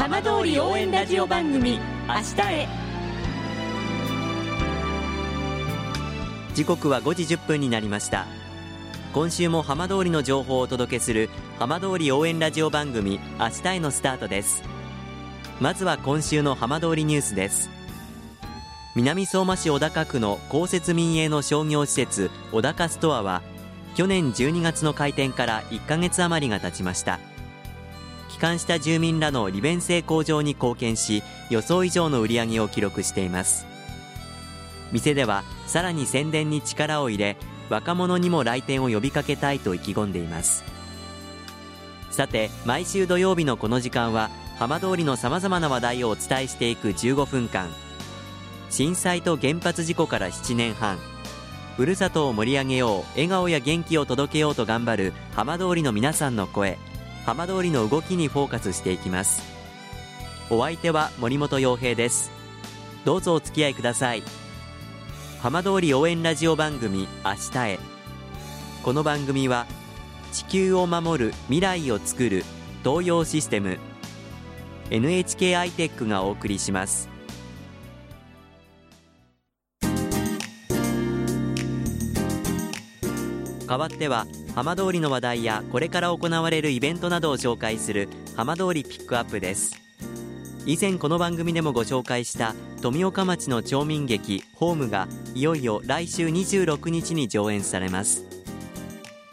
浜通り応援ラジオ番組明日へ。時刻は5時1分になりました。今週も浜通りの情報をお届けする浜通り応援ラジオ番組明日へのスタートです。まずは今週の浜通りニュースです。南相馬市小高区の公設民営の商業施設小高ストアは去年12月の開店から1ヶ月余りが経ちました。帰還した住民らの利便性向上に貢献し予想以上の売り上げを記録しています。店ではさらに宣伝に力を入れ若者にも来店を呼びかけたいと意気込んでいます。さて毎週土曜日のこの時間は浜通りのさまざまな話題をお伝えしていく15分間。震災と原発事故から7年半。ふるさとを盛り上げよう笑顔や元気を届けようと頑張る浜通りの皆さんの声。浜通りの動きにフォーカスしていきます。お相手は森本洋平です。どうぞお付き合いください。浜通り応援ラジオ番組明日へ。この番組は地球を守る未来をつくる東洋システム。NHK アイテックがお送りします。代わっては浜通りの話題やこれから行われるイベントなどを紹介する浜通りピックアップです。以前この番組でもご紹介した富岡町の町民劇ホームがいよいよ来週26日に上演されます。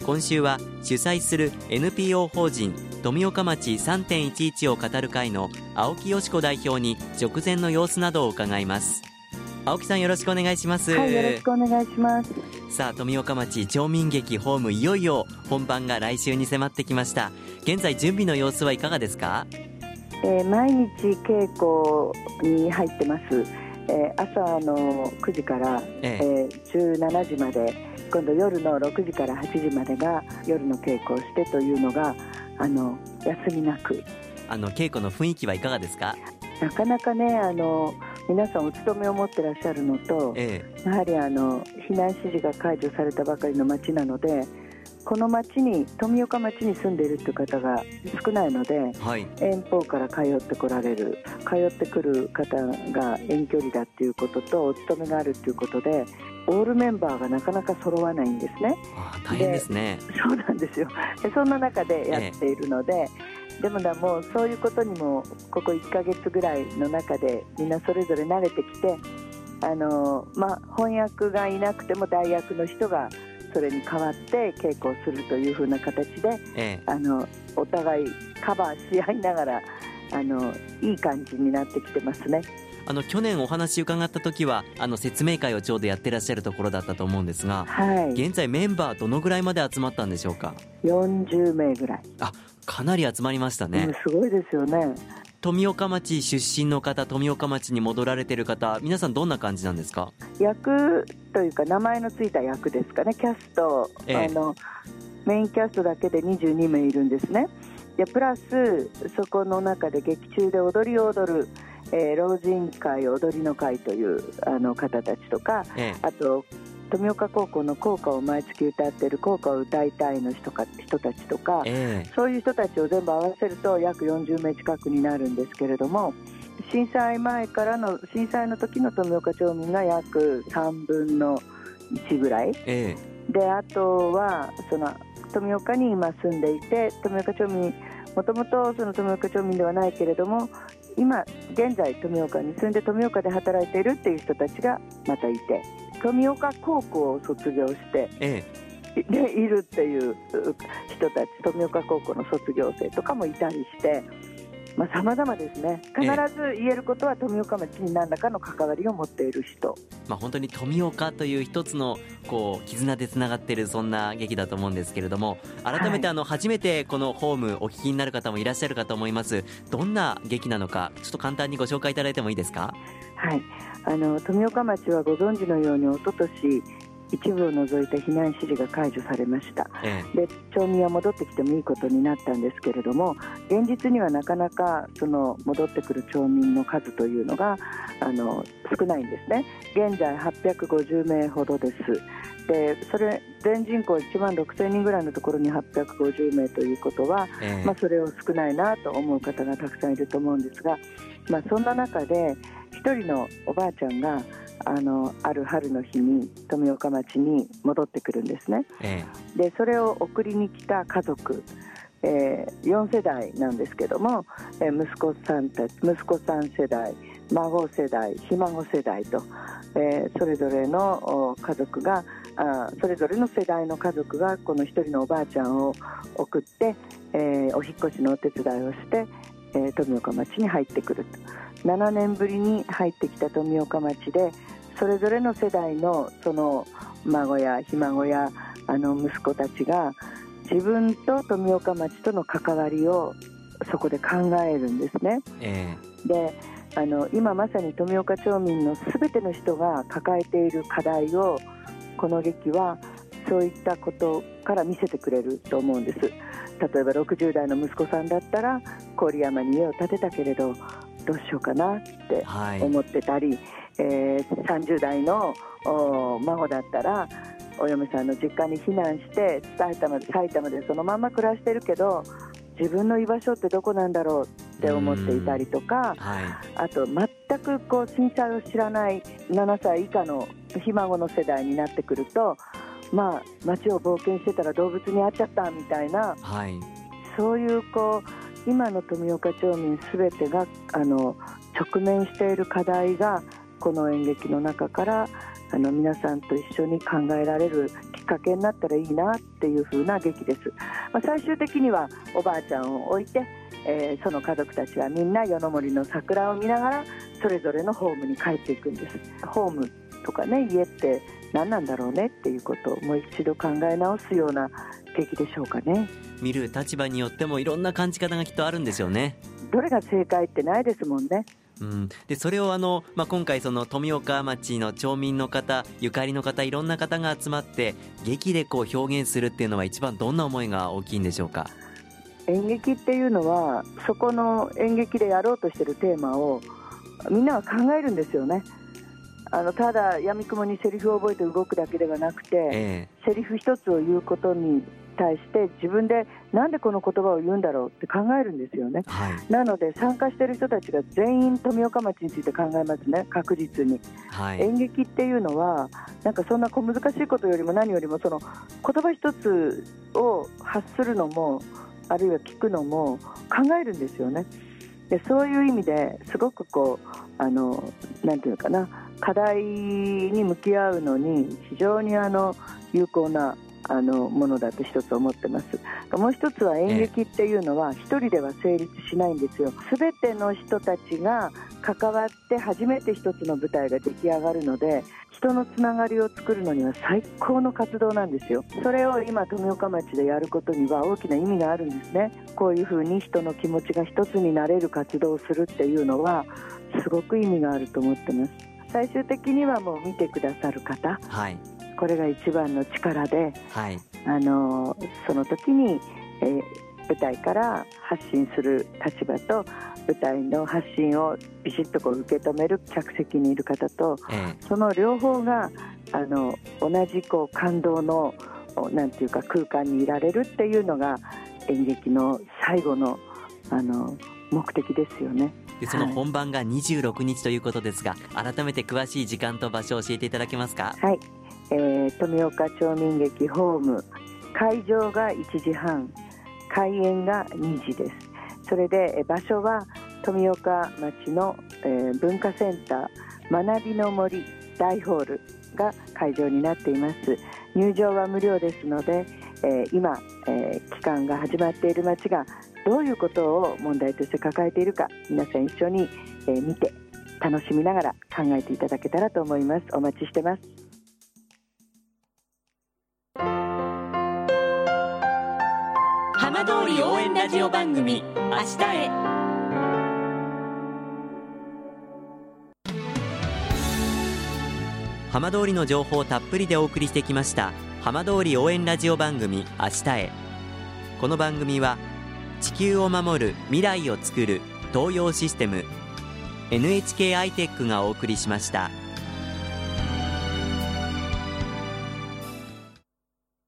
今週は主催する NPO 法人富岡町3.11を語る会の青木よし子代表に直前の様子などを伺います。青木さんよろしくお願いします。はいよろしくお願いします。さあ富岡町町民劇ホームいよいよ本番が来週に迫ってきました。現在準備の様子はいかがですか、えー、毎日稽古に入ってます、えー、朝の9時から、ええ。ー、17時まで今度夜の6時から8時までが夜の稽古をしてというのがあの休みなく。あの稽古の雰囲気はいかがですか？なかなかねあの皆さんお勤めを持ってらっしゃるのと、ええ、やはりあの避難指示が解除されたばかりの町なのでこの町に富岡町に住んでいるという方が少ないので、はい、遠方から通ってこられる通ってくる方が遠距離だっていうこととお勤めがあるということでオールメンバーがなかなか揃わないんですね。大変ですね。そうなんですよ。でそんな中でやっているので、えでもだもうそういうことにもここ1ヶ月ぐらいの中でみんなそれぞれ慣れてきてあの、まあ、翻訳がいなくても代役の人がそれに代わって稽古をするというふうな形で、ええ、あのお互いカバーし合いながらあのいい感じになってきてますね。あの去年お話伺った時はあの説明会をちょうどやってらっしゃるところだったと思うんですが、はい、現在メンバーどのぐらいまで集まったんでしょうか？40名ぐらい。あかなり集まりましたね、すごいですよね。富岡町出身の方富岡町に戻られてる方皆さんどんな感じなんですか？役というか名前のついた役ですかね。キャスト、ええ、あのメインキャストだけで22名いるんですねでプラスそこの中で劇中で踊りを踊るえー、老人会踊りの会というあの方たちとか、ええ、あと富岡高校の校歌を毎月歌っている校歌を歌いたいの人か人たちとか、ええ、そういう人たちを全部合わせると約40名近くになるんですけれども震災前からの震災の時の富岡町民が約3分の1ぐらい、ええ、であとはその富岡に今住んでいて富岡町民もともとその富岡町民ではないけれども今現在富岡に住んで富岡で働いているっていう人たちがまたいて富岡高校を卒業して、ええ、でいるっていう人たち富岡高校の卒業生とかもいたりしてまあ、様々ですね、必ず言えることは富岡町に何らかの関わりを持っている人、まあ、本当に富岡という一つのこう絆でつながっているそんな劇だと思うんですけれども、改めてあの初めてこのホーム、お聞きになる方もいらっしゃるかと思います、どんな劇なのか、ちょっと簡単にご紹介いただいてもいいですか？はい。あの富岡町はご存知のように、おととし、一部を除いて避難指示が解除されました、ええ、で町民は戻ってきてもいいことになったんですけれども現実にはなかなかその戻ってくる町民の数というのがあの少ないんですね。現在850名ほどです。でそれ全人口1万6000人ぐらいのところに850名ということは、えー、まあ、それを少ないなと思う方がたくさんいると思うんですが、まあ、そんな中で1人のおばあちゃんがあのある春の日に富岡町に戻ってくるんですね、えー、でそれを送りに来た家族えー、4世代なんですけども、えー、息子さんた息子さん世代孫世代ひ孫世代と、えー、それぞれの家族があそれぞれの世代の家族がこの1人のおばあちゃんを送って、えー、お引越しのお手伝いをして、えー、富岡町に入ってくると。7年ぶりに入ってきた富岡町でそれぞれの世代のその孫やひ孫やあの息子たちが自分と富岡町との関わりをそこで考えるんですね。えー、であの今まさに富岡町民のすべての人が抱えている課題をこの劇はそういったことから見せてくれると思うんです例えば60代の息子さんだったら郡山に家を建てたけれどどうしようかなって思ってたり、はい、えー、30代の孫だったらお嫁さんの実家に避難して埼玉で埼玉でそのまま暮らしてるけど自分の居場所ってどこなんだろうって思っていたりとか、はい、あと全くこう震災を知らない7歳以下のひ孫の世代になってくるとまあ街を冒険してたら動物に会っちゃったみたいな、はい、そういうこう今の富岡町民すべてがあの直面している課題がこの演劇の中からあの皆さんと一緒に考えられるきっかけになったらいいなっていう風な劇です、まあ、最終的にはおばあちゃんを置いて、えー、その家族たちはみんな夜の森の桜を見ながらそれぞれのホームに帰っていくんです。ホームとかね家って何なんだろうねっていうことをもう一度考え直すような劇でしょうかね。見る立場によってもいろんな感じ方がきっとあるんですよね。どれが正解ってないですもんね。うん、でそれをあの、まあ、今回その富岡町の町民の方ゆかりの方いろんな方が集まって劇でこう表現するっていうのは一番どんな思いが大きいんでしょうか？演劇っていうのはそこの演劇でやろうとしてるテーマをみんなは考えるんですよね。あのただやみくもにセリフを覚えて動くだけではなくて、えー、セリフ一つを言うことに対して自分でなんでこの言葉を言うんだろうって考えるんですよね、はい、なので参加している人たちが全員富岡町について考えますね確実に、はい、演劇っていうのはなんかそんな小難しいことよりも何よりもその言葉一つを発するのもあるいは聞くのも考えるんですよね。でそういう意味ですごくこうあのなんていうかな課題に向き合うのに非常にあの有効なあのものだと一つ思ってます。もう一つは演劇っていうのは一人では成立しないんですよ。全ての人たちが関わって初めて一つの舞台が出来上がるので人のつながりを作るのには最高の活動なんですよ。それを今富岡町でやることには大きな意味があるんですね。こういうふうに人の気持ちが一つになれる活動をするっていうのはすごく意味があると思ってます最終的にはもう見てくださる方、はい、これが一番の力で、はい、あのその時に、えー、舞台から発信する立場と舞台の発信をビシッとこう受け止める客席にいる方と、ええ、その両方があの同じこう感動のなんていうか空間にいられるっていうのが演劇の最後のあの目的ですよね。でその本番が26日ということですが、はい、改めて詳しい時間と場所を教えていただけますか？はい、えー、富岡町民劇ホーム。会場が1時半。開演が2時です。それで場所は富岡町の、えー、文化センター学びの森大ホールが会場になっています。入場は無料ですので、えー、今、えー、期間が始まっている町がどういうことを問題として抱えているか皆さん一緒に、え、見て楽しみながら考えていただけたらと思います。お待ちしてます。浜通り応援ラジオ番組「明日へ」浜通りの情報をたっぷりでお送りしてきました浜通り応援ラジオ番組「明日へ」この番組は地球を守る未来をつくる東洋システム NHK アイテックがお送りしました。